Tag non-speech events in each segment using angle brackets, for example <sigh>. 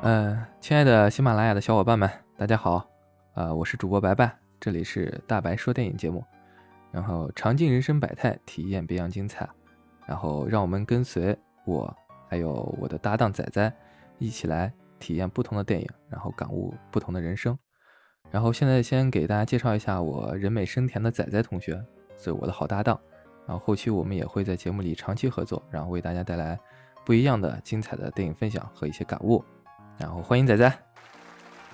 嗯，亲爱的喜马拉雅的小伙伴们，大家好，呃，我是主播白白，这里是大白说电影节目，然后尝尽人生百态，体验别样精彩，然后让我们跟随我还有我的搭档仔仔一起来体验不同的电影，然后感悟不同的人生。然后现在先给大家介绍一下我人美声甜的仔仔同学，是我的好搭档，然后后期我们也会在节目里长期合作，然后为大家带来不一样的精彩的电影分享和一些感悟。然后欢迎仔仔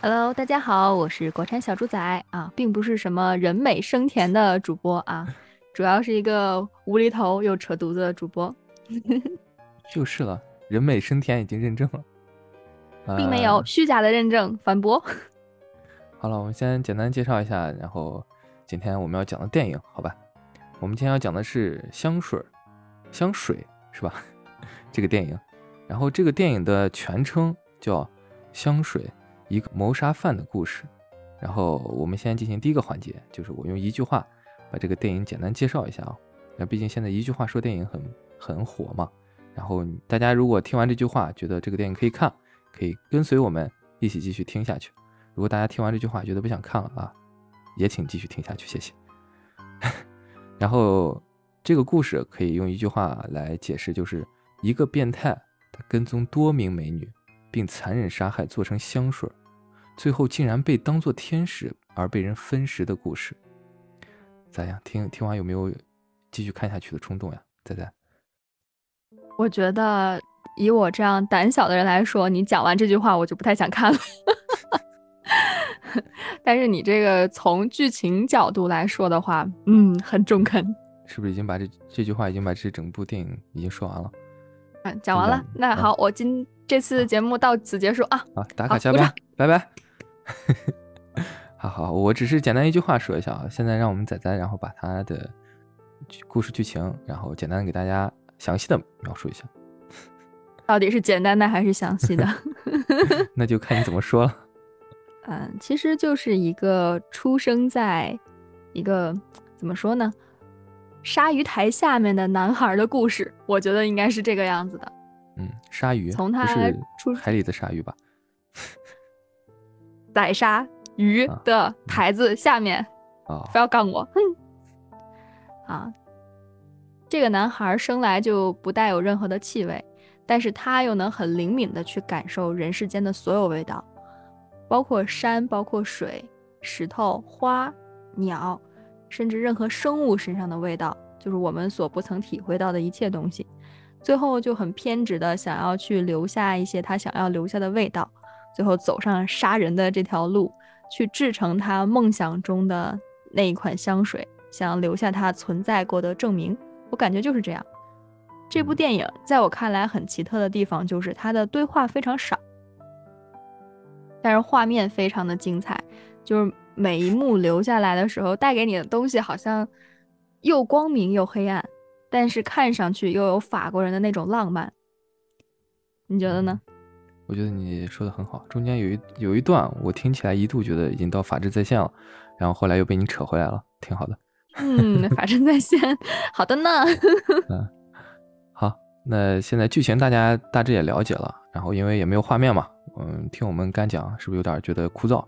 ，Hello，大家好，我是国产小猪仔啊，并不是什么人美声甜的主播啊，<laughs> 主要是一个无厘头又扯犊子的主播。<laughs> 就是了，人美声甜已经认证了，并没有虚假的认证，反驳。<laughs> 好了，我们先简单介绍一下，然后今天我们要讲的电影，好吧？我们今天要讲的是香水，香水是吧？这个电影，然后这个电影的全称叫。香水，一个谋杀犯的故事。然后我们先进行第一个环节，就是我用一句话把这个电影简单介绍一下啊。那毕竟现在一句话说电影很很火嘛。然后大家如果听完这句话觉得这个电影可以看，可以跟随我们一起继续听下去。如果大家听完这句话觉得不想看了啊，也请继续听下去，谢谢。<laughs> 然后这个故事可以用一句话来解释，就是一个变态他跟踪多名美女。并残忍杀害，做成香水，最后竟然被当作天使而被人分食的故事，咋样？听听完有没有继续看下去的冲动呀？仔仔，我觉得以我这样胆小的人来说，你讲完这句话我就不太想看了。<laughs> 但是你这个从剧情角度来说的话，嗯，很中肯。是不是已经把这这句话已经把这整部电影已经说完了？嗯，讲完了。那好，我今。这次节目到此结束啊！好，打卡下班，拜拜。<laughs> 好好，我只是简单一句话说一下啊。现在让我们仔仔，然后把他的故事剧情，然后简单的给大家详细的描述一下。到底是简单的还是详细的？<laughs> 那就看你怎么说了。嗯，其实就是一个出生在一个怎么说呢，鲨鱼台下面的男孩的故事。我觉得应该是这个样子的。嗯，鲨鱼从他出海里的鲨鱼吧，宰杀鱼的台子下面啊，不要杠我，哼啊！这个男孩生来就不带有任何的气味，但是他又能很灵敏的去感受人世间的所有味道，包括山，包括水、石头、花、鸟，甚至任何生物身上的味道，就是我们所不曾体会到的一切东西。最后就很偏执的想要去留下一些他想要留下的味道，最后走上杀人的这条路，去制成他梦想中的那一款香水，想留下他存在过的证明。我感觉就是这样。这部电影在我看来很奇特的地方就是它的对话非常少，但是画面非常的精彩，就是每一幕留下来的时候带给你的东西好像又光明又黑暗。但是看上去又有法国人的那种浪漫，你觉得呢？我觉得你说的很好，中间有一有一段我听起来一度觉得已经到法治在线了，然后后来又被你扯回来了，挺好的。嗯，法治在线，好的呢。嗯，好，那现在剧情大家大致也了解了，然后因为也没有画面嘛，嗯，听我们干讲是不是有点觉得枯燥？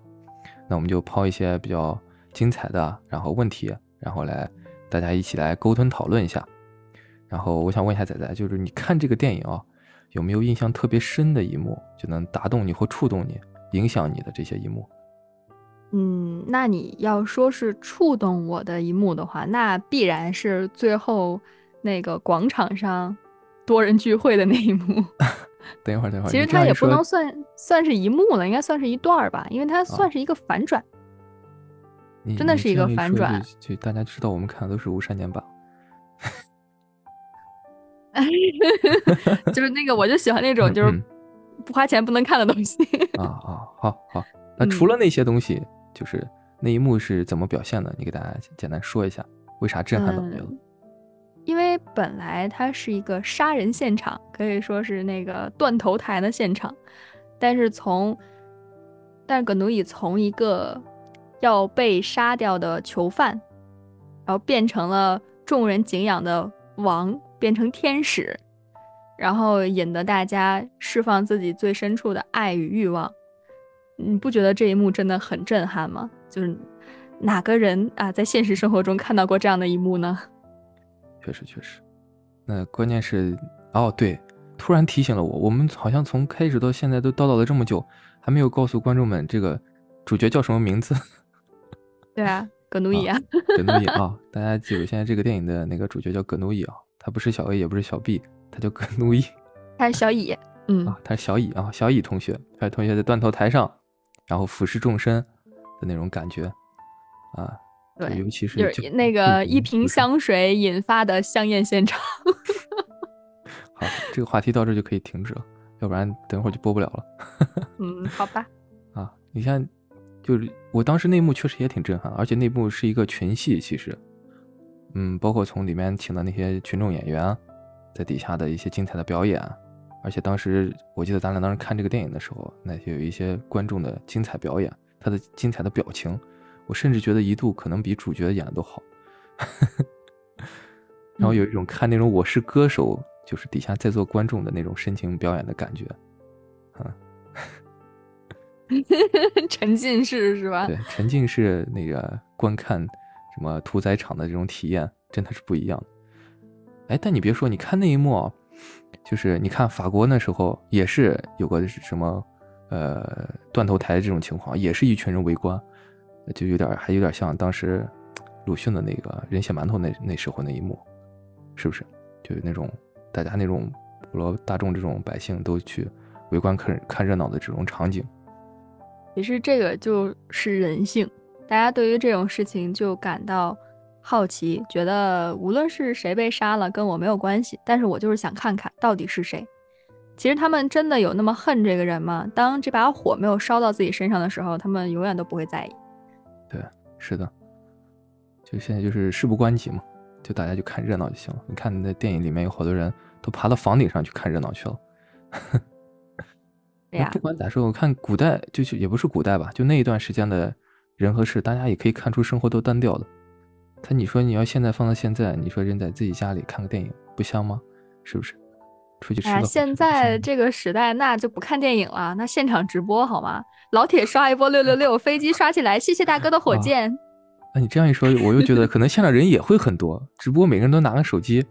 那我们就抛一些比较精彩的，然后问题，然后来大家一起来沟通讨论一下。然后我想问一下仔仔，就是你看这个电影啊，有没有印象特别深的一幕，就能打动你或触动你、影响你的这些一幕？嗯，那你要说是触动我的一幕的话，那必然是最后那个广场上多人聚会的那一幕。<laughs> 等一会儿，等一会儿。其实它也不能算算是一幕了，应该算是一段儿吧，因为它算是一个反转。真的是一个反转。就大家知道，我们看的都是无删减版。<laughs> 就是那个，我就喜欢那种就是不花钱不能看的东西。啊啊，好好。<laughs> 那除了那些东西，就是那一幕是怎么表现的？你给大家简单说一下，为啥震撼到你了？因为本来它是一个杀人现场，可以说是那个断头台的现场，但是从但是葛奴伊从一个要被杀掉的囚犯，然后变成了众人敬仰的王。变成天使，然后引得大家释放自己最深处的爱与欲望。你不觉得这一幕真的很震撼吗？就是哪个人啊，在现实生活中看到过这样的一幕呢？确实，确实。那关键是，哦，对，突然提醒了我，我们好像从开始到现在都叨叨了这么久，还没有告诉观众们这个主角叫什么名字。<laughs> 对啊，葛努伊啊，葛努伊啊，大家记住，现在这个电影的那个主角叫葛努伊啊，他不是小 A，也不是小 B，他叫葛努伊。他是小乙，嗯，啊，他是小乙啊，小乙同学，小乙同学在断头台上。然后俯视众生的那种感觉，啊，对，尤其是就是那个一瓶香水引发的香艳现场。<laughs> 好，这个话题到这就可以停止了，要不然等会儿就播不了了。嗯，好吧。啊，你像，就是我当时内幕确实也挺震撼，而且内幕是一个群戏，其实，嗯，包括从里面请的那些群众演员，在底下的一些精彩的表演。而且当时我记得咱俩当时看这个电影的时候，那些有一些观众的精彩表演，他的精彩的表情，我甚至觉得一度可能比主角演的都好。<laughs> 然后有一种看那种《我是歌手》，就是底下在座观众的那种深情表演的感觉，啊，<laughs> 沉浸式是吧？对，沉浸式那个观看什么屠宰场的这种体验真的是不一样。哎，但你别说，你看那一幕。就是你看法国那时候也是有个什么，呃，断头台这种情况，也是一群人围观，就有点还有点像当时鲁迅的那个人血馒头那那时候那一幕，是不是？就是那种大家那种普罗大众这种百姓都去围观看看热闹的这种场景。其实这个就是人性，大家对于这种事情就感到。好奇，觉得无论是谁被杀了，跟我没有关系。但是我就是想看看到底是谁。其实他们真的有那么恨这个人吗？当这把火没有烧到自己身上的时候，他们永远都不会在意。对，是的。就现在就是事不关己嘛，就大家就看热闹就行了。你看那电影里面有好多人都爬到房顶上去看热闹去了。<laughs> 对呀。不管咋说，我看古代就是也不是古代吧，就那一段时间的人和事，大家也可以看出生活都单调了。他你说你要现在放到现在，你说人在自己家里看个电影不香吗？是不是？出去吃哎，现在这个时代那就不看电影了，那现场直播好吗？老铁刷一波六六 <laughs> 六，飞机刷起来，谢谢大哥的火箭。那你这样一说，我又觉得可能现场人也会很多，只不过每个人都拿个手机，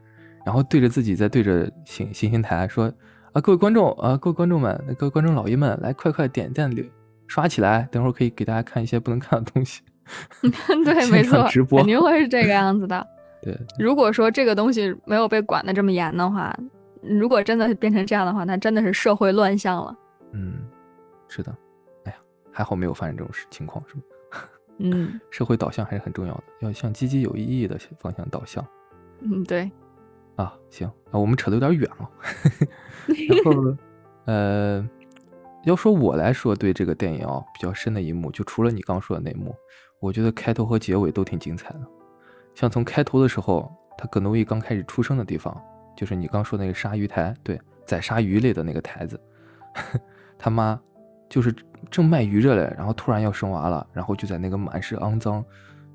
然后对着自己在对着行行星台说啊，各位观众啊，各位观众们，各位观众老爷们，来快快点赞六刷起来，等会儿可以给大家看一些不能看的东西。<laughs> 对，没错，直播肯定会是这个样子的。对，如果说这个东西没有被管的这么严的话，如果真的变成这样的话，那真的是社会乱象了。嗯，是的。哎呀，还好没有发生这种事情况，是吧？<laughs> 嗯，社会导向还是很重要的，要向积极有意义的方向导向。嗯，对。啊，行，啊，我们扯的有点远了。<laughs> 然后，呃。要说我来说，对这个电影啊比较深的一幕，就除了你刚说的那幕，我觉得开头和结尾都挺精彩的。像从开头的时候，他葛诺伊刚开始出生的地方，就是你刚说那个鲨鱼台，对，宰鲨鱼类的那个台子，<laughs> 他妈就是正卖鱼着嘞，然后突然要生娃了，然后就在那个满是肮脏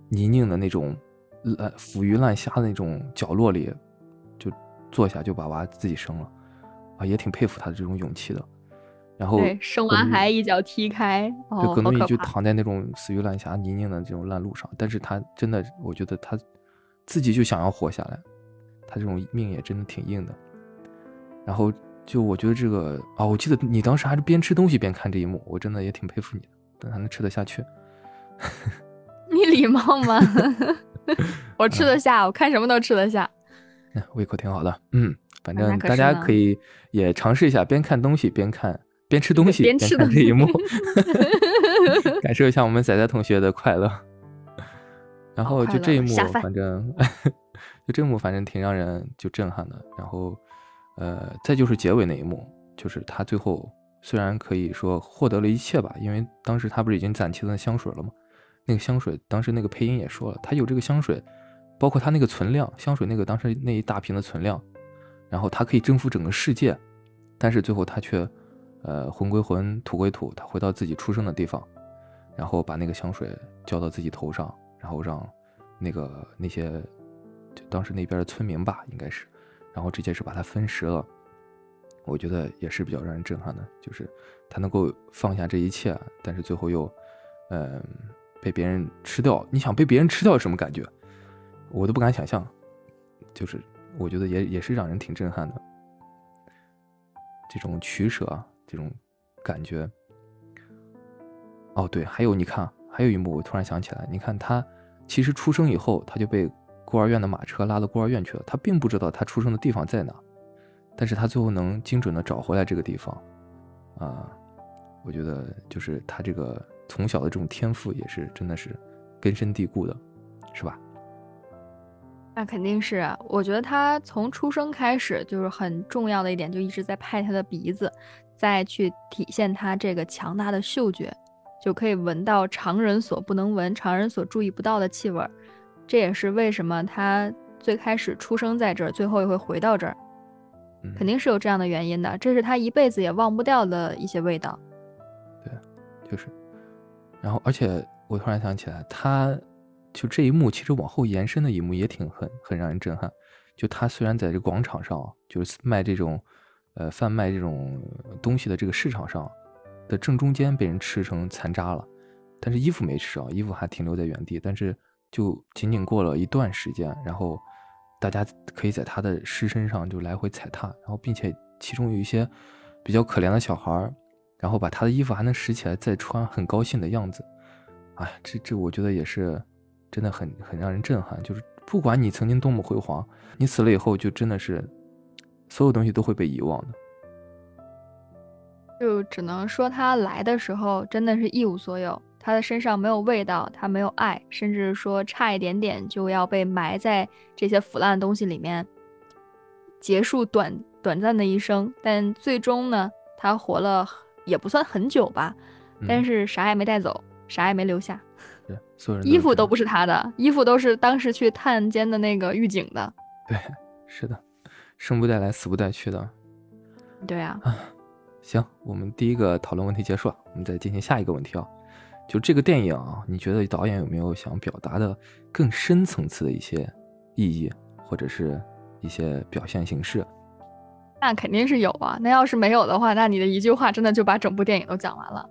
泥泞的那种烂腐鱼烂虾的那种角落里，就坐下就把娃自己生了，啊，也挺佩服他的这种勇气的。然后生完孩一脚踢开，对，葛诺伊就躺在那种死鱼烂虾、泥泞的这种烂路上，但是他真的，我觉得他自己就想要活下来，他这种命也真的挺硬的。然后就我觉得这个啊，我记得你当时还是边吃东西边看这一幕，我真的也挺佩服你的，但还能吃得下去。你礼貌吗？<laughs> 我吃得下，我看什么都吃得下，胃口挺好的。嗯，反正大家可以也尝试一下，边看东西边看。边吃东西边看这一幕，<laughs> 感受一下我们仔仔同学的快乐。然后就这一幕，反正 <laughs> 这幕，反正挺让人就震撼的。然后，呃，再就是结尾那一幕，就是他最后虽然可以说获得了一切吧，因为当时他不是已经攒齐了香水了吗？那个香水，当时那个配音也说了，他有这个香水，包括他那个存量，香水那个当时那一大瓶的存量，然后他可以征服整个世界，但是最后他却。呃，魂归魂，土归土，他回到自己出生的地方，然后把那个香水浇到自己头上，然后让那个那些就当时那边的村民吧，应该是，然后直接是把他分食了，我觉得也是比较让人震撼的，就是他能够放下这一切，但是最后又，嗯，被别人吃掉。你想被别人吃掉什么感觉？我都不敢想象。就是我觉得也也是让人挺震撼的，这种取舍，这种感觉。哦，对，还有你看，还有一幕，我突然想起来，你看他其实出生以后，他就被孤儿院的马车拉到孤儿院去了，他并不知道他出生的地方在哪，但是他最后能精准的找回来这个地方，啊，我觉得就是他这个从小的这种天赋也是真的是根深蒂固的，是吧？那肯定是，我觉得他从出生开始就是很重要的一点，就一直在拍他的鼻子，再去体现他这个强大的嗅觉。就可以闻到常人所不能闻、常人所注意不到的气味儿，这也是为什么他最开始出生在这儿，最后也会回到这儿，肯定是有这样的原因的。这是他一辈子也忘不掉的一些味道。对，就是。然后，而且我突然想起来，他就这一幕，其实往后延伸的一幕也挺很很让人震撼。就他虽然在这广场上，就是卖这种，呃，贩卖这种东西的这个市场上。的正中间被人吃成残渣了，但是衣服没吃啊，衣服还停留在原地。但是就仅仅过了一段时间，然后大家可以在他的尸身上就来回踩踏，然后并且其中有一些比较可怜的小孩然后把他的衣服还能拾起来再穿，很高兴的样子。哎，这这我觉得也是真的很很让人震撼。就是不管你曾经多么辉煌，你死了以后就真的是所有东西都会被遗忘的。就只能说他来的时候真的是一无所有，他的身上没有味道，他没有爱，甚至说差一点点就要被埋在这些腐烂的东西里面，结束短短暂的一生。但最终呢，他活了也不算很久吧，但是啥也没带走，啥也没留下。<laughs> 对，所有人衣服都不是他的，衣服都是当时去探监的那个狱警的。<laughs> 对，是的，生不带来，死不带去的。对啊。<sighs> 行，我们第一个讨论问题结束了，我们再进行下一个问题啊。就这个电影啊，你觉得导演有没有想表达的更深层次的一些意义，或者是一些表现形式？那肯定是有啊。那要是没有的话，那你的一句话真的就把整部电影都讲完了。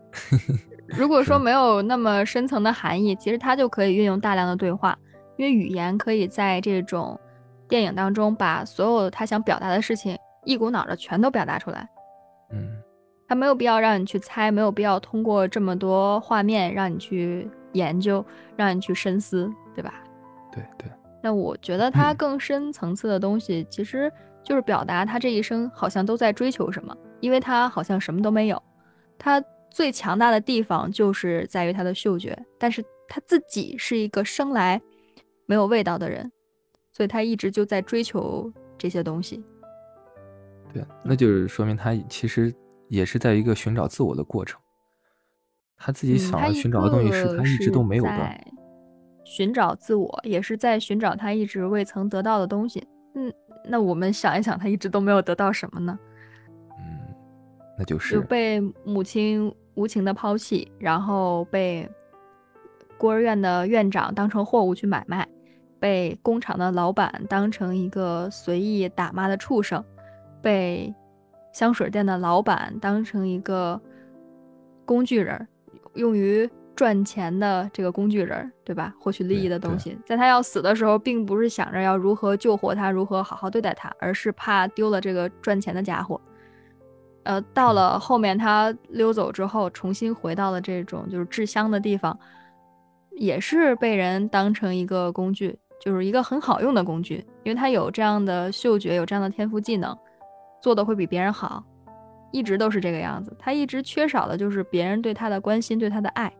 <laughs> 如果说没有那么深层的含义，其实他就可以运用大量的对话，因为语言可以在这种电影当中把所有他想表达的事情一股脑的全都表达出来。嗯，他没有必要让你去猜，没有必要通过这么多画面让你去研究，让你去深思，对吧？对对。那我觉得他更深层次的东西，其实就是表达他这一生好像都在追求什么，因为他好像什么都没有。他最强大的地方就是在于他的嗅觉，但是他自己是一个生来没有味道的人，所以他一直就在追求这些东西。对，那就是说明他其实也是在一个寻找自我的过程。他自己想要寻找的东西是他一直都没有的。寻找自我，也是在寻找他一直未曾得到的东西。嗯，那我们想一想，他一直都没有得到什么呢？嗯，那就是被母亲无情的抛弃，然后被孤儿院的院长当成货物去买卖，被工厂的老板当成一个随意打骂的畜生。被香水店的老板当成一个工具人，用于赚钱的这个工具人，对吧？获取利益的东西。在他要死的时候，并不是想着要如何救活他，如何好好对待他，而是怕丢了这个赚钱的家伙。呃，到了后面他溜走之后，重新回到了这种就是制香的地方，也是被人当成一个工具，就是一个很好用的工具，因为他有这样的嗅觉，有这样的天赋技能。做的会比别人好，一直都是这个样子。他一直缺少的就是别人对他的关心，对他的爱。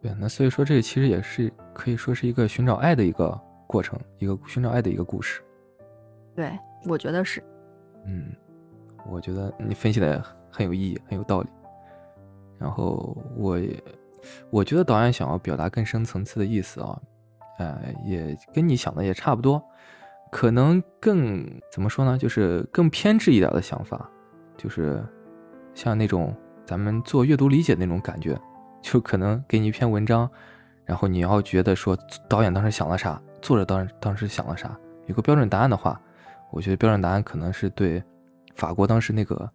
对，那所以说这其实也是可以说是一个寻找爱的一个过程，一个寻找爱的一个故事。对，我觉得是。嗯，我觉得你分析的很有意义，很有道理。然后我也，我觉得导演想要表达更深层次的意思啊，呃，也跟你想的也差不多。可能更怎么说呢？就是更偏执一点的想法，就是像那种咱们做阅读理解那种感觉，就可能给你一篇文章，然后你要觉得说导演当时想了啥，作者当当时想了啥，有个标准答案的话，我觉得标准答案可能是对法国当时那个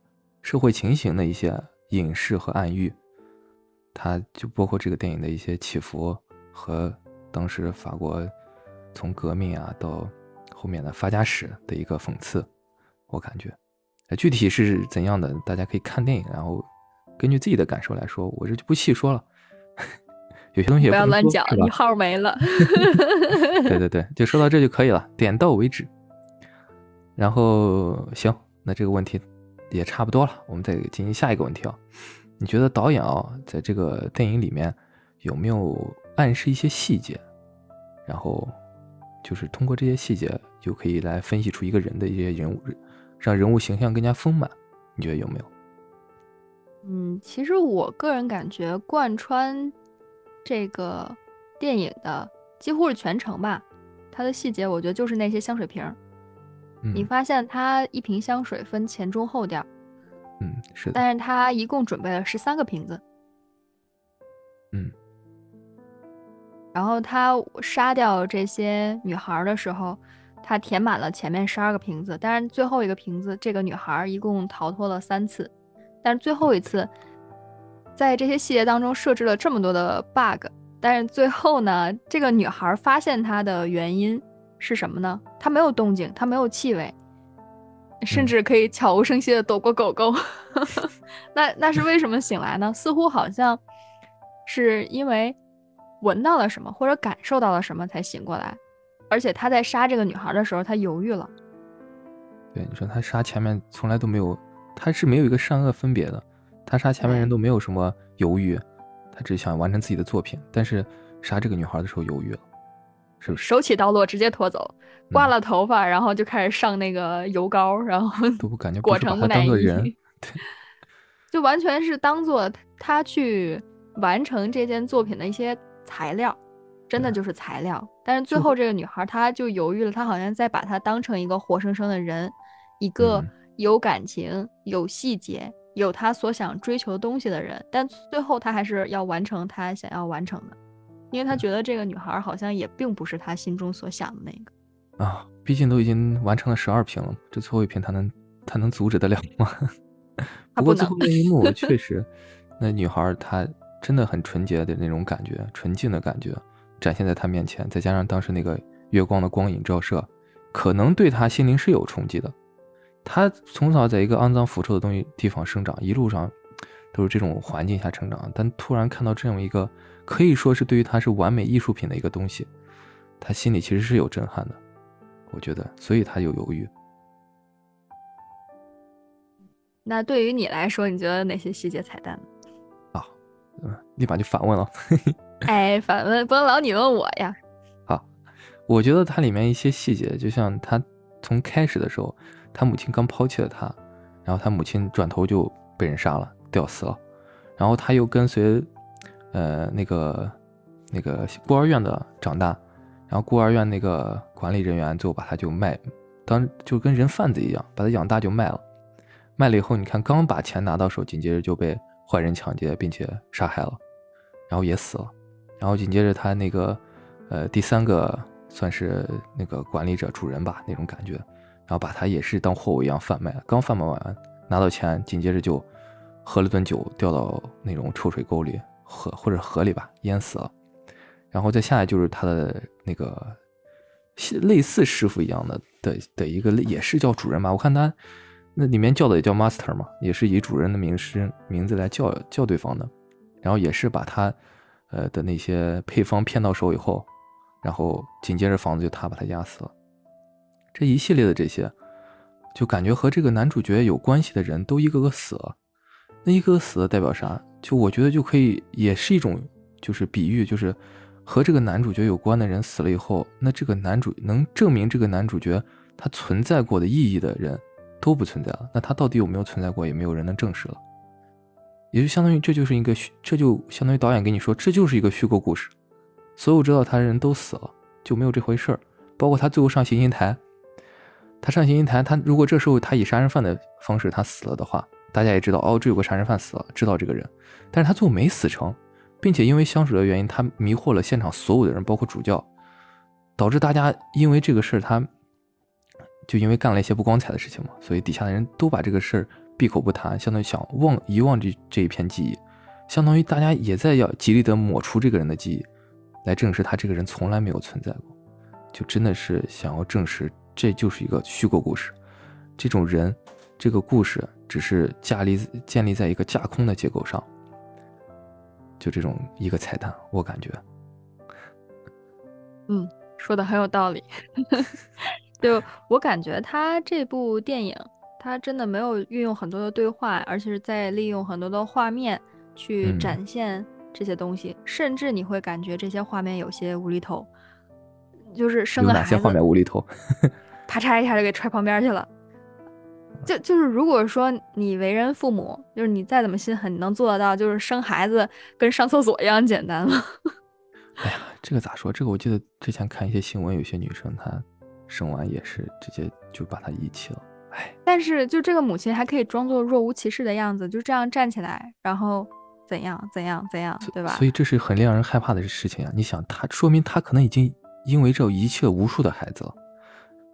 社会情形的一些隐士和暗喻，它就包括这个电影的一些起伏和当时法国从革命啊到后面的发家史的一个讽刺，我感觉，具体是怎样的，大家可以看电影，然后根据自己的感受来说，我这就不细说了。<laughs> 有些东西也不要乱讲，你号没了。<laughs> <laughs> 对对对，就说到这就可以了，点到为止。然后行，那这个问题也差不多了，我们再进行下一个问题啊。你觉得导演啊，在这个电影里面有没有暗示一些细节？然后就是通过这些细节，就可以来分析出一个人的一些人物，让人物形象更加丰满。你觉得有没有？嗯，其实我个人感觉贯穿。这个电影的几乎是全程吧，它的细节我觉得就是那些香水瓶儿。你发现它一瓶香水分前中后调，嗯，是。但是它一共准备了十三个瓶子，嗯。然后他杀掉这些女孩的时候，他填满了前面十二个瓶子，但是最后一个瓶子，这个女孩一共逃脱了三次，但是最后一次。在这些细节当中设置了这么多的 bug，但是最后呢，这个女孩发现她的原因是什么呢？她没有动静，她没有气味，甚至可以悄无声息的躲过狗狗。<laughs> 那那是为什么醒来呢？似乎好像是因为闻到了什么或者感受到了什么才醒过来。而且他在杀这个女孩的时候，他犹豫了。对，你说他杀前面从来都没有，他是没有一个善恶分别的。他杀前面人都没有什么犹豫，他只想完成自己的作品。但是杀这个女孩的时候犹豫了，是不是？手起刀落，直接拖走，刮了头发，然后就开始上那个油膏，然后都不感觉裹成木乃伊，<laughs> 人，就完全是当做他去完成这件作品的一些材料，真的就是材料。但是最后这个女孩她就犹豫了，她好像在把她当成一个活生生的人，一个有感情、有细节。有她所想追求东西的人，但最后她还是要完成她想要完成的，因为她觉得这个女孩好像也并不是她心中所想的那个啊。毕竟都已经完成了十二瓶了，这最后一瓶她能她能阻止得了吗？<laughs> 不过最后那一幕确实，那女孩她真的很纯洁的那种感觉，纯净的感觉展现在他面前，再加上当时那个月光的光影照射，可能对他心灵是有冲击的。他从小在一个肮脏腐臭的东西地方生长，一路上都是这种环境下成长。但突然看到这样一个可以说是对于他是完美艺术品的一个东西，他心里其实是有震撼的。我觉得，所以他有犹豫。那对于你来说，你觉得哪些细节彩蛋？啊，嗯，立马就反问了。<laughs> 哎，反问不能老你问我呀。好，我觉得它里面一些细节，就像他从开始的时候。他母亲刚抛弃了他，然后他母亲转头就被人杀了，吊死了。然后他又跟随，呃，那个那个孤儿院的长大，然后孤儿院那个管理人员最后把他就卖，当就跟人贩子一样，把他养大就卖了。卖了以后，你看刚把钱拿到手，紧接着就被坏人抢劫并且杀害了，然后也死了。然后紧接着他那个，呃，第三个算是那个管理者主人吧，那种感觉。然后把他也是当货物一样贩卖，刚贩卖完拿到钱，紧接着就喝了顿酒，掉到那种臭水沟里，河或者河里吧，淹死了。然后再下来就是他的那个类似师傅一样的的的一个，也是叫主人吧？我看他那里面叫的也叫 master 嘛，也是以主人的名师名字来叫叫对方的。然后也是把他呃的那些配方骗到手以后，然后紧接着房子就塌把他压死了。这一系列的这些，就感觉和这个男主角有关系的人都一个个死了。那一个个死了代表啥？就我觉得就可以，也是一种就是比喻，就是和这个男主角有关的人死了以后，那这个男主能证明这个男主角他存在过的意义的人都不存在了。那他到底有没有存在过，也没有人能证实了。也就相当于这就是一个虚，这就相当于导演跟你说，这就是一个虚构故事。所有知道他的人都死了，就没有这回事儿。包括他最后上行刑台。他上行刑台，他如果这时候他以杀人犯的方式他死了的话，大家也知道哦，这有个杀人犯死了，知道这个人，但是他最后没死成，并且因为香水的原因，他迷惑了现场所有的人，包括主教，导致大家因为这个事儿，他就因为干了一些不光彩的事情嘛，所以底下的人都把这个事儿闭口不谈，相当于想忘遗忘这这一片记忆，相当于大家也在要极力的抹除这个人的记忆，来证实他这个人从来没有存在过，就真的是想要证实这就是一个虚构故事，这种人，这个故事只是架立建立在一个架空的结构上，就这种一个彩蛋，我感觉，嗯，说的很有道理。就我感觉他这部电影，他真的没有运用很多的对话，而且是在利用很多的画面去嗯展现这些东西，甚至你会感觉这些画面有些无厘头，就是生有个孩哪些画面，无厘头？啪嚓一下就给踹旁边去了。<laughs> 就就是如果说你为人父母，就是你再怎么心狠，你能做得到，就是生孩子跟上厕所一样简单吗？<laughs> 哎呀，这个咋说？这个我记得之前看一些新闻，有些女生她生完也是直接就把他遗弃了。哎，但是就这个母亲还可以装作若无其事的样子，就这样站起来，然后怎样怎样怎样，对吧？所以这是很令人害怕的事情啊！你想，他说明他可能已经因为这遗弃了无数的孩子了。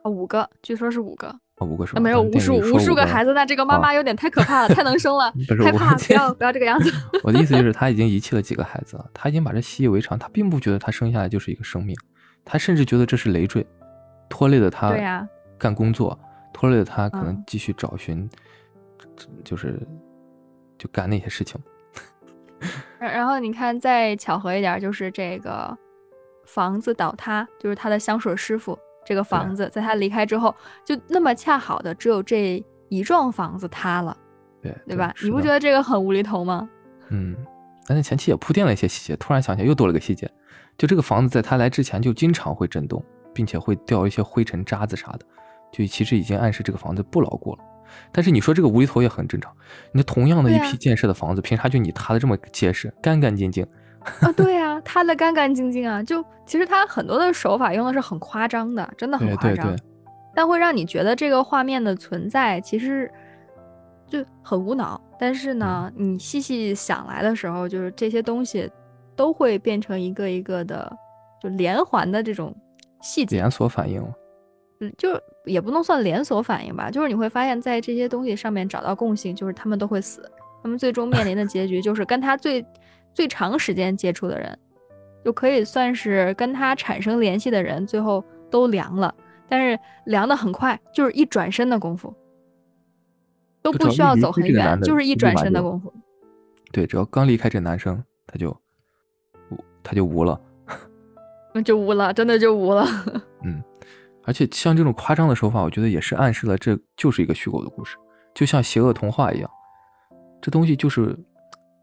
啊，五个，据说是五个，啊，五个是吧？没有无数无数个孩子。那这个妈妈有点太可怕了，太能生了 <laughs> 害怕，不要不要这个样子。<laughs> 我的意思就是，他已经遗弃了几个孩子了，他已经把这习以为常，他并不觉得他生下来就是一个生命，他甚至觉得这是累赘，拖累了他对呀干工作，拖累了他可能嗯继续找寻，就是就干那些事情。<laughs> 然然后你看，再巧合一点，就是这个房子倒塌，就是他的香水师傅这个房子，在他离开之后，就那么恰好的只有这一幢房子塌了，对对吧？你不觉得这个很无厘头吗？嗯，但是前期也铺垫了一些细节，突然想起来又多了个细节，就这个房子在他来之前就经常会震动，并且会掉一些灰尘渣子啥的，就其实已经暗示这个房子不牢固了。但是你说这个无厘头也很正常，你同样的一批建设的房子，凭啥就你塌的这么结实、干干净净？啊，对啊、<laughs> 塌的干干净净啊！就其实他很多的手法用的是很夸张的，真的很夸张。对对，但会让你觉得这个画面的存在其实就很无脑。但是呢，嗯你细细想来的时候，就是这些东西都会变成一个一个的就连环的这种细节，连锁反应。嗯，就也不能算连锁反应吧，就是你会发现在这些东西上面找到共性，就是他们都会死，他们最终面临的 <laughs> 结局就是跟他最最长时间接触的人，就可以算是跟他产生联系的人，最后都凉了，但是凉的很快，就是一转身的功夫，都不需要走很远，就是一转身的功夫。对，只要刚离开这男生，他就他就无了。那就无了，真的就无了。<laughs> 嗯，而且像这种夸张的手法，我觉得也是暗示了这就是一个虚构的故事，就像邪恶童话一样，这东西就是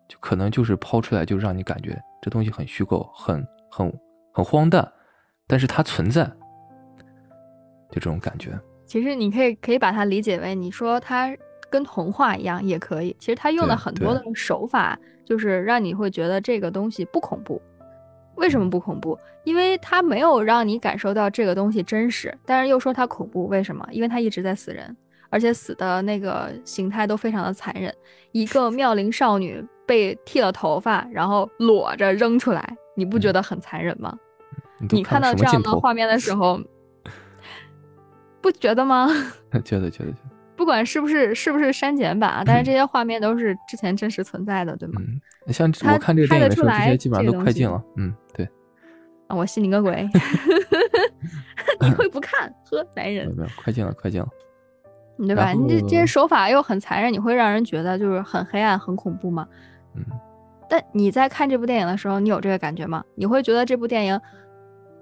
就可能就是抛出来就让你感觉这东西很虚构，很很很荒诞，但是它存在，就这种感觉。其实你可以可以把它理解为，你说它跟童话一样也可以。其实它用了很多的手法，就是让你会觉得这个东西不恐怖。为什么嗯不恐怖？因为它没有让你感受到这个东西真实，但是又说它恐怖，为什么？因为它一直在死人，而且死的那个形态都非常的残忍。一个妙龄少女被剃了头发，然后裸着扔出来，你不觉嗯得很残忍吗？你看到这样？的画面的时候，<laughs> 不觉得吗？觉得觉得觉得，不管是不是是不是删减版啊，但是这些画面都是之前真实存在的，对吗？嗯，像它我看这个拍电影的时候，这得出来些基本上都快进了。嗯，对，啊，我信你个鬼！<laughs> <laughs> 你会不看？呵，男人，没有，快进了，快进了。对吧？你这这些手法又很残忍，你会让人觉得就是很黑暗、很恐怖吗？嗯，但你在看这部电影的时候，你有这个感觉吗？你会觉得这部电影，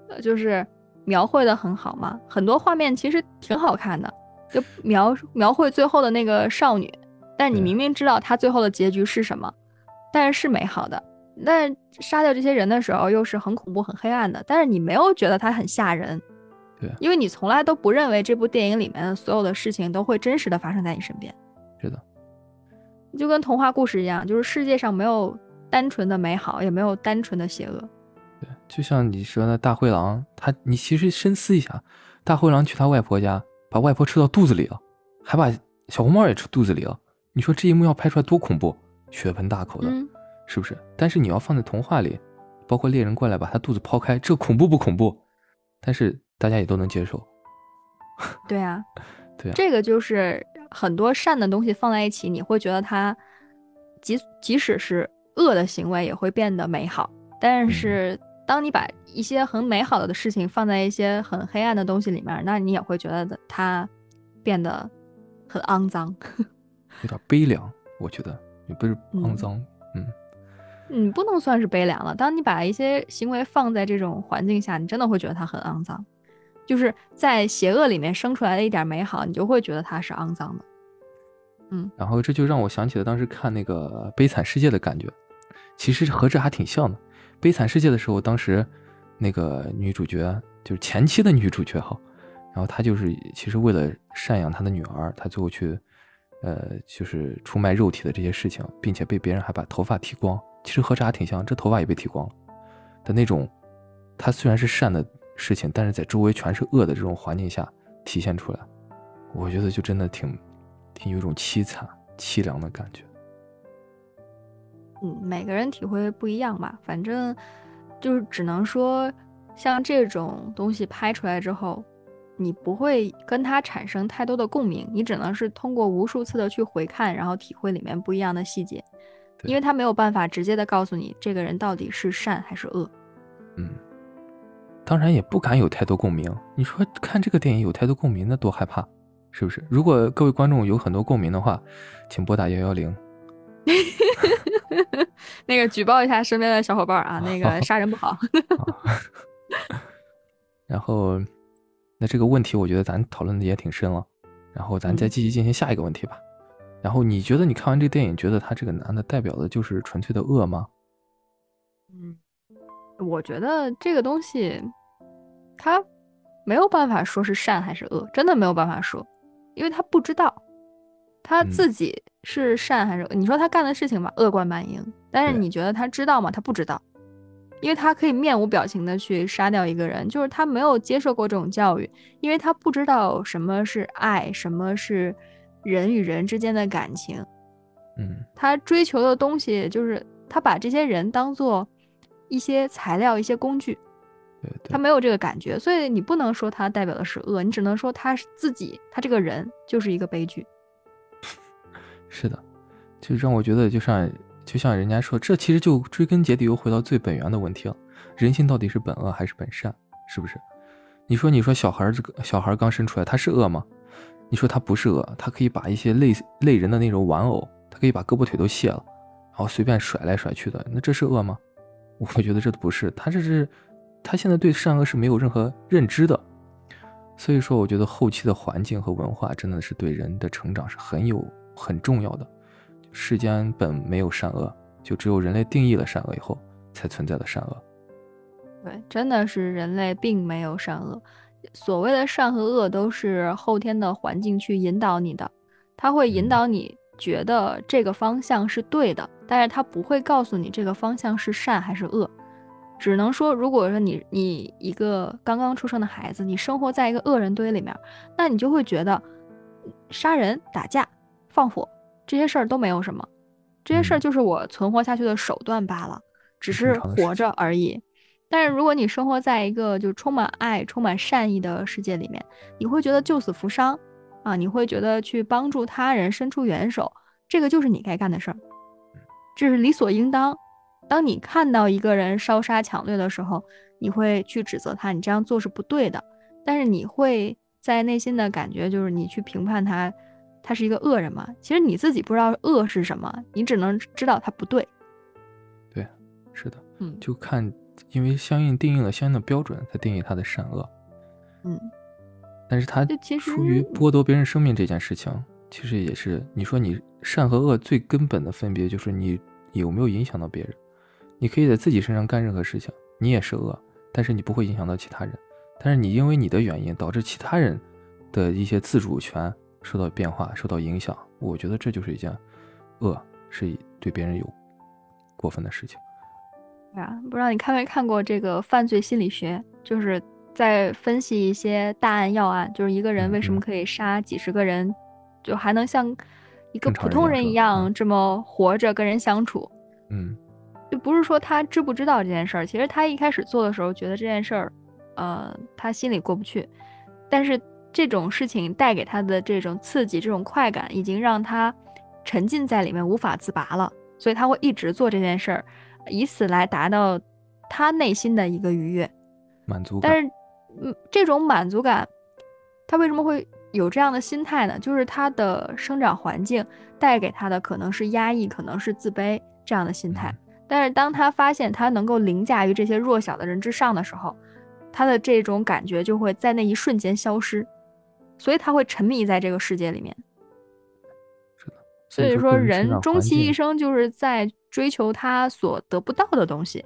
呃，就是描绘的很好吗？很多画面其实挺好看的，就描描绘最后的那个少女，但你明明知道她最后的结局是什么，但是是美好的。但杀掉这些人的时候又是很恐怖、很黑暗的，但是你没有觉得它很吓人，对因为你从来都不认为这部电影里面的所有的事情都会真实的发生在你身边。是的，就跟童话故事一样，就是世界上没有单纯的美好，也没有单纯的邪恶。对，就像你说的大灰狼，他你其实深思一下，大灰狼去他外婆家，把外婆吃到肚子里了，还把小红帽也吃肚子里了。你说这一幕要拍出来多恐怖，血盆大口的，嗯，是不是？但是你要放在童话里，包括猎人过来把他肚子剖开，这恐怖不恐怖？但是大家也都能接受。对啊，<laughs> 对啊，这个就是很多善的东西放在一起，你会觉得它即即使是恶的行为也会变得美好。但是当你把一些很美好的事情放在一些很黑暗的东西里面，那你也会觉得它变得很肮脏，<laughs> 有点悲凉。我觉得也不是肮脏，嗯。嗯，不能算是悲凉了。当你把一些行为放在这种环境下，你真的会觉得它很肮脏。就是在邪恶里面生出来的一点美好，你就会觉得它是肮脏的。嗯，然后这就让我想起了当时看那个《悲惨世界》的感觉，其实和这还挺像的。《悲惨世界》的时候，当时那个女主角就是前期的女主角哈，然后她就是其实为了赡养她的女儿，她最后去呃就是出卖肉体的这些事情，并且被别人还把头发剃光。其实和这还挺像，这头发也被剃光了的那种。他虽然是善的事情，但是在周围全是恶的这种环境下体现出来，我觉得就真的挺挺有一种凄惨凄凉的感觉。嗯，每个人体会不一样吧，反正就是只能说，像这种东西拍出来之后，你不会跟他产生太多的共鸣，你只能是通过无数次的去回看，然后体会里面不一样的细节。因为他没有办法直接的告诉你这个人到底是善还是恶，嗯，当然也不敢有太多共鸣。你说看这个电影有太多共鸣，那多害怕，是不是？如果各位观众有很多共鸣的话，请拨打幺幺零，<laughs> <laughs> 那个举报一下身边的小伙伴啊，那个 <laughs> 杀人不好。<laughs> 然后，那这个问题我觉得咱讨论的也挺深了，然后咱再继续进行下一个问题吧。然后你觉得你看完这电影，觉得他这个男的代表的就是纯粹的恶吗？嗯，我觉得这个东西，他没有办法说是善还是恶，真的没有办法说，因为他不知道他自己是善还是恶。你说他干的事情吧，恶贯满盈，但是你觉得他知道吗？他不知道，因为他可以面无表情的去杀掉一个人，就是他没有接受过这种教育，因为他不知道什么是爱，什么是。人与人之间的感情，嗯，他追求的东西就是他把这些人当做一些材料、一些工具，他没有这个感觉，所以你不能说他代表的是恶，你只能说他是自己，他这个人就是一个悲剧。是的，就让我觉得，就像就像人家说，这其实就追根结底又回到最本源的问题了：人性到底是本恶还是本善？是不是？你说，你说小孩这个小孩刚生出来，他是恶吗？你说他不是恶，他可以把一些类类人的那种玩偶，他可以把胳膊腿都卸了，然后随便甩来甩去的，那这是恶吗？<laughs> 我觉得这不是，他这是，他现在对善恶是没有任何认知的，所以说我觉得后期的环境和文化真的是对人的成长是很有很重要的。世间本没有善恶，就只有人类定义了善恶以后才存在的善恶。对，真的是人类并没有善恶。所谓的善和恶都是后天的环境去引导你的，它会引导你觉得这个方向是对的，但是它不会告诉你这个方向是善还是恶，只能说，如果说你你一个刚刚出生的孩子，你生活在一个恶人堆里面，那你就会觉得杀人、打架、放火这些事儿都没有什么，这些事儿就是我存活下去的手段罢了，只是活着而已。但是如果你生活在一个就充满爱、充满善意的世界里面，你会觉得救死扶伤，啊，你会觉得去帮助他人、伸出援手，这个就是你该干的事儿，这是理所应当。当你看到一个人烧杀抢掠的时候，你会去指责他，你这样做是不对的。但是你会在内心的感觉就是你去评判他，他是一个恶人吗？其实你自己不知道恶是什么，你只能知道他不对。对，是的，嗯，就看。因为相应定义了相应的标准，才定义他的善恶。嗯，但是他出于剥夺别人生命这件事情，其实也是你说你善和恶最根本的分别，就是你有没有影响到别人。你可以在自己身上干任何事情，你也是恶，但是你不会影响到其他人。但是你因为你的原因导致其他人的一些自主权受到变化、受到影响，我觉得这就是一件恶，是对别人有过分的事情。啊，不知道你看没看过这个犯罪心理学，就是在分析一些大案要案，就是一个人为什么可以杀几十个人，就还能像一个普通人一样这么活着跟人相处。嗯，就不是说他知不知道这件事儿，其实他一开始做的时候觉得这件事儿，呃，他心里过不去，但是这种事情带给他的这种刺激、这种快感，已经让他沉浸在里面无法自拔了，所以他会一直做这件事儿，以此来达到他内心的一个愉悦。满足感。但是，嗯，这种满足感，他为什么会有这样的心态呢？就是他的生长环境带给他的可能是压抑，可能是自卑这样的心态。但是当他发现他能够凌驾于这些弱小的人之上的时候，他的这种感觉就会在那一瞬间消失，所以他会沉迷在这个世界里面。是的，所以说，人终其一生就是在追求他所得不到的东西，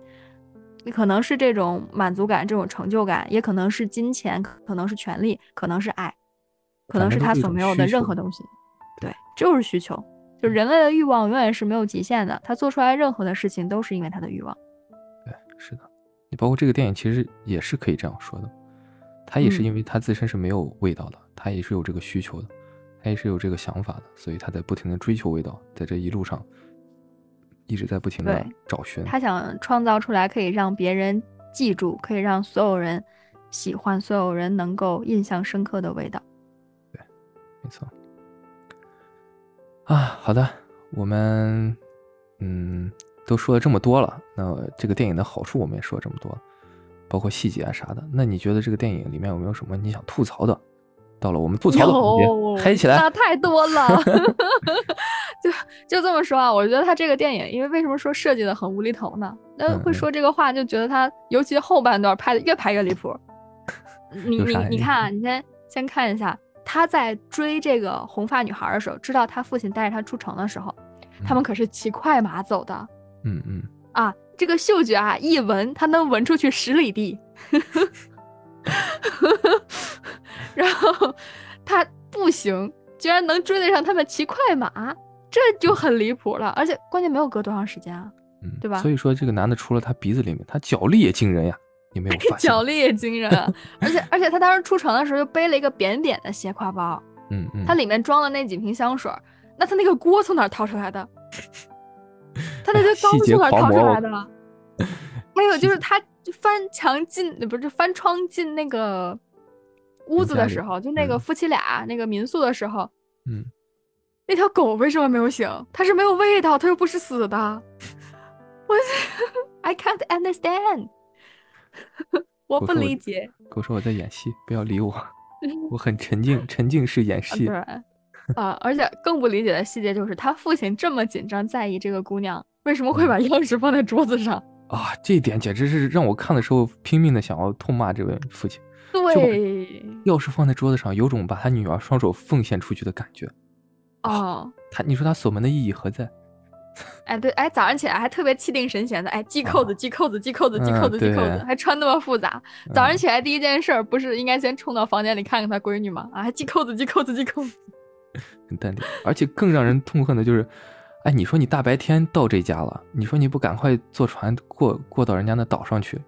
你可能是这种满足感、这种成就感，也可能是金钱，可能是权利，可能是爱，可能是他所没有的任何东西。对，就是需求。就人类的欲望永远是没有极限的，他做出来任何的事情都是因为他的欲望。对，是的。你包括这个电影，其实也是可以这样说的，他也是嗯因为他自身是没有味道的，它也是有这个需求的，他也是有这个想法的，所以他在不停的追求味道，在这一路上一直在不停的找寻。他想创造出来可以让别人记住，可以让所有人喜欢，所有人能够印象深刻的味道。对没错。啊，好的，我们嗯都说了这么多了，那这个电影的好处我们也说了这么多了，包括细节啊啥的。那你觉得这个电影里面有没有什么你想吐槽的？到了我们吐槽的环有节，嗨起来！那太多了。<laughs> <laughs> 就就这么说啊，我觉得他这个电影，因为为什么说设计的很无厘头呢？那会说这个话，就觉得他尤其后半段拍的越拍越离谱。<laughs> 你你你看啊，你先先看一下，他在追这个红发女孩的时候，知道他父亲带着他出城的时候，他们可是骑快马走的嗯嗯，啊。这个嗅觉啊，一闻他能闻出去十里地。<laughs> 然后他不行，居然能追得上他们骑快马，这就很离谱了。而且关键没有隔多长时间啊，嗯，对吧所以说这个男的除了他鼻子里面，他脚力也惊人呀，你没有发现？<laughs> 脚力也惊人啊！而且 <laughs> 而且他当时出城的时候就背了一个扁扁的斜挎包，嗯嗯，它里面装了那几瓶香水，那他那个锅从哪掏出来的？他那堆缸子从哪掏出来的？<laughs> 还有就是他翻墙进，不是翻窗进那个屋子的时候，就那个嗯夫妻俩那个民宿的时候，嗯，那条狗为什么没有醒？它是没有味道，它又不是死的。我 <laughs> I can't understand，<laughs> 我不理解。跟我说我在演戏，不要理我，我很沉静，沉浸式演戏。对，啊，而且更不理解的细节就是，他父亲这么紧张在意这个姑娘，为什么会把钥匙放在桌子上？啊，这一点简直是让我看的时候拼命的想要痛骂这位父亲。对，钥匙放在桌子上，有种把他女儿双手奉献出去的感觉。哦，他，你说他锁门的意义何在？<laughs> 哎，对，哎，早上起来还特别气定神闲的，哎，系扣子，系扣子，系扣子，系嗯扣子，系扣子，还穿那么复杂。早上嗯起来第一件事儿不是应该先冲到房间里看看他闺女吗？啊，还系扣子，系扣子，系扣子。很淡定，而且更让人痛恨的就是，哎，你说你大白天到这家了，你说你不赶快坐船过过到人家那岛上去，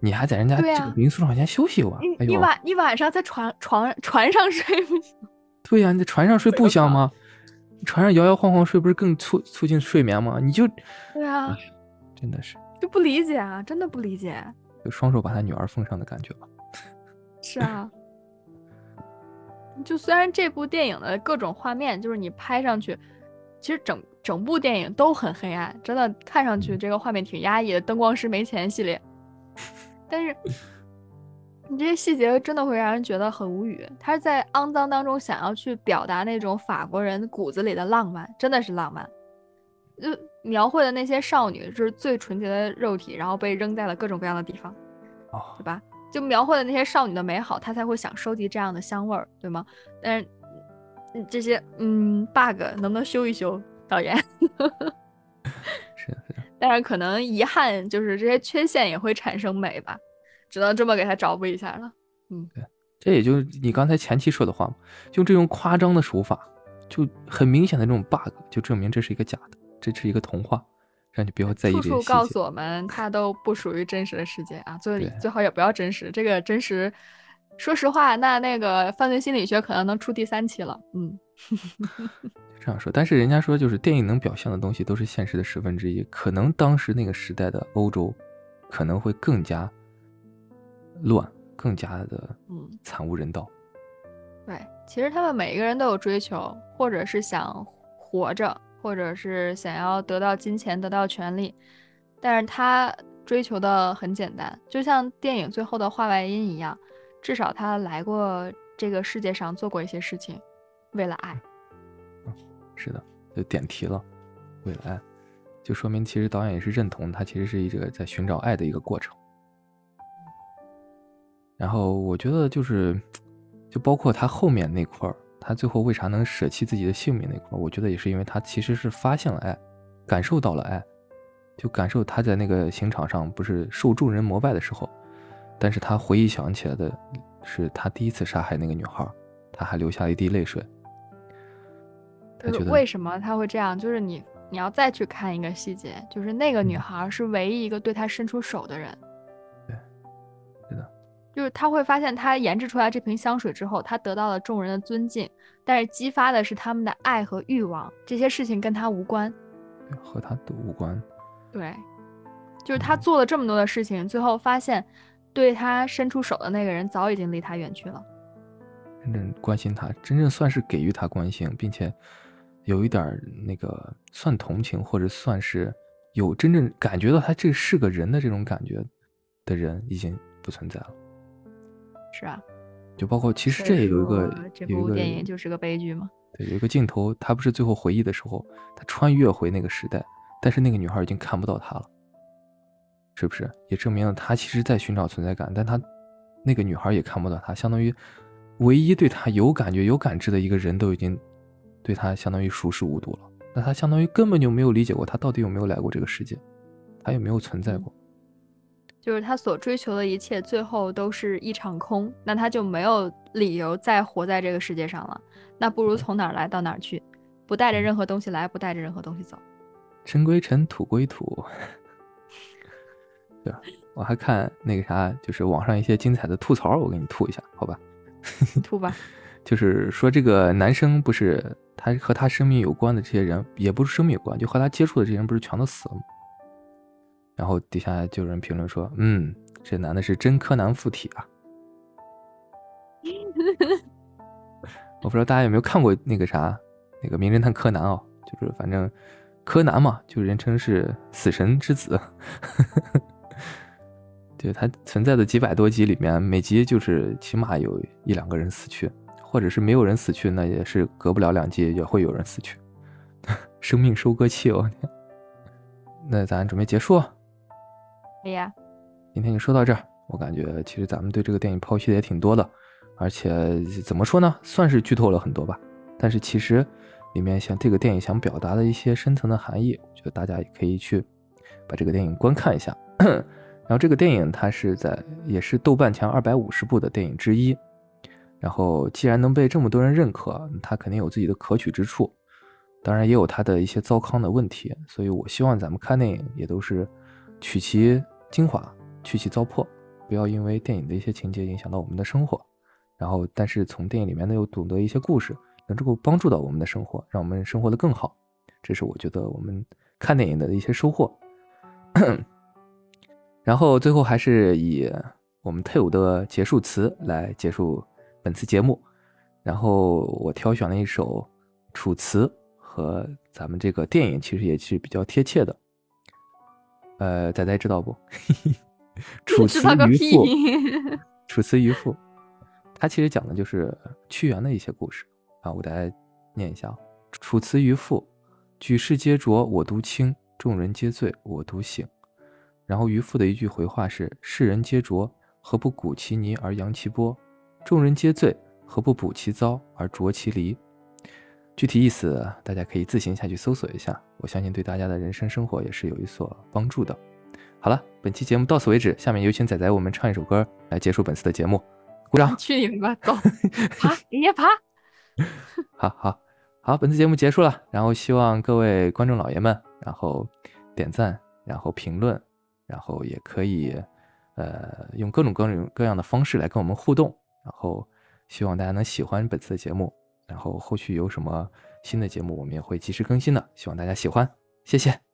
你还在人家这个民宿上先休息一晚。哎呦，你你晚你晚上在船床船上睡不行？<laughs> 对呀、你在船上睡不香吗？船上摇摇晃晃睡不是更促促进睡眠吗？你就对啊，真的是就不理解啊，真的不理解。<laughs> 就双手把他女儿奉上的感觉吧？<laughs> 是啊，就虽然这部电影的各种画面，就是你拍上去，其实整整部电影都很黑暗，真的看上去这个画面挺压抑的，灯光师没钱系列。但是 <laughs> 你这些细节真的会让人觉得很无语。他是在肮脏当中想要去表达那种法国人骨子里的浪漫，真的是浪漫。就描绘的那些少女，就是最纯洁的肉体，然后被扔在了各种各样的地方。哦对，吧？就描绘的那些少女的美好，他才会想收集这样的香味儿，对吗？但是嗯这些嗯 bug 能不能修一修，导演？<laughs> 是的，是的，但是可能遗憾就是这些缺陷也会产生美吧，只能这么给他找补一下了。嗯，对这也就是你刚才前期说的话嘛，用这种夸张的手法，就很明显的这种 bug，就证明这是一个假的，这是一个童话，让你不要在意处。处告诉我们，它都不属于真实的世界啊，最对最好也不要真实。这个真实，说实话，那那个犯罪心理学可能能出第三期了。嗯，<laughs> 这样说，但是人家说就是电影能表现的东西都是现实的十分之一，可能当时那个时代的欧洲可能会更加乱，更加的嗯惨无人道。对，其实他们每一个人都有追求，或者是想活着，或者是想要得到金钱、得到权利，但是他追求的很简单，就像电影最后的话外音一样，至少他来过这个世界上做过一些事情，为了爱。是的，就点题了，为了爱，就说明其实导演也是认同他其实是一个在寻找爱的一个过程。然后我觉得就是。就包括他后面那块儿，他最后为啥能舍弃自己的性命那块儿，我觉得也是因为他其实是发现了爱，感受到了爱，就感受他在那个刑场上不是受众人膜拜的时候，但是他回忆想起来的是他第一次杀害那个女孩，他还流下了一滴泪水。为什么他会这样？就是你你要再去看一个细节，就是那个女孩是唯一一个对他伸出手的人。对，对的就是他会发现，他研制出来这瓶香水之后，他得到了众人的尊敬，但是激发的是他们的爱和欲望，这些事情跟他无关，和他都无关。对，就是他做了这么多的事情，最后发现，对他伸出手的那个人早已经离他远去了。真正关心他，真正算是给予他关心，并且有一点那个算同情，或者算是有真正感觉到他这是个人的这种感觉的人，已经不存在了。是啊，就包括其实这也有一个这部电影就是个悲剧嘛。对，有一个镜头，他不是最后回忆的时候，他穿越回那个时代，但是那个女孩已经看不到他了，是不是？也证明了他其实在寻找存在感，但他那个女孩也看不到他，相当于唯一对他有感觉、有感知的一个人都已经对他相当于熟视无睹了。那他相当于根本就没有理解过他到底有没有来过这个世界，他有没有存在过。就是他所追求的一切，最后都是一场空，那他就没有理由再活在这个世界上了。那不如从哪儿来到哪儿去，不带着任何东西来，不带着任何东西走。尘归尘，土归土。<laughs> 对吧？我还看那个啥，就是网上一些精彩的吐槽，我给你吐一下，好吧？吐吧。<laughs> 就是说这个男生不是他和他生命有关的这些人，也不是生命有关，就和他接触的这些人不是全都死了吗？然后底下就有人评论说：“嗯，这男的是真柯南附体啊！<laughs> ”我不知道大家有没有看过那个啥，那个名侦探柯南哦，就是反正柯南嘛，就人称是死神之子。<laughs> 对他存在的几百多集里面，每集就是起码有一两个人死去，或者是没有人死去，那也是隔不了两季也会有人死去。<laughs> 生命收割器哦，<laughs> 那咱准备结束。哎呀，今天就说到这儿。我感觉其实咱们对这个电影剖析的也挺多的，而且怎么说呢，算是剧透了很多吧。但是其实里面像这个电影想表达的一些深层的含义，我觉得大家也可以去把这个电影观看一下。<coughs> 然后这个电影它是在也是豆瓣前二百五十部的电影之一。然后既然能被这么多人认可，它肯定有自己的可取之处，当然也有它的一些糟糠的问题。所以我希望咱们看电影也都是。取其精华，去其糟粕，不要因为电影的一些情节影响到我们的生活。然后，但是从电影里面呢又懂得一些故事，能够帮助到我们的生活，让我们生活的更好。这是我觉得我们看电影的一些收获。<coughs> 然后最后还是以我们特有的结束词来结束本次节目。然后我挑选了一首《楚辞》，和咱们这个电影其实也是比较贴切的。呃，仔仔知道不？<laughs> 楚辞渔父，<laughs> 楚辞渔父，他其实讲的就是屈原的一些故事啊。我给大家念一下：楚辞渔父，举世皆浊我独清，众人皆醉我独醒。然后渔父的一句回话是：世人皆浊，何不鼓其泥而扬其波？众人皆醉，何不补其糟而濯其离？具体意思大家可以自行下去搜索一下，我相信对大家的人生生活也是有一所帮助的。好了，本期节目到此为止，下面有请仔仔我们唱一首歌来结束本次的节目，鼓掌！去你们吧，走，<laughs> 爬，爷爷爬。好好好，本次节目结束了，然后希望各位观众老爷们，然后点赞，然后评论，然后也可以呃用各种各种各样的方式来跟我们互动，然后希望大家能喜欢本次的节目。然后后续有什么新的节目，我们也会及时更新的，希望大家喜欢，谢谢。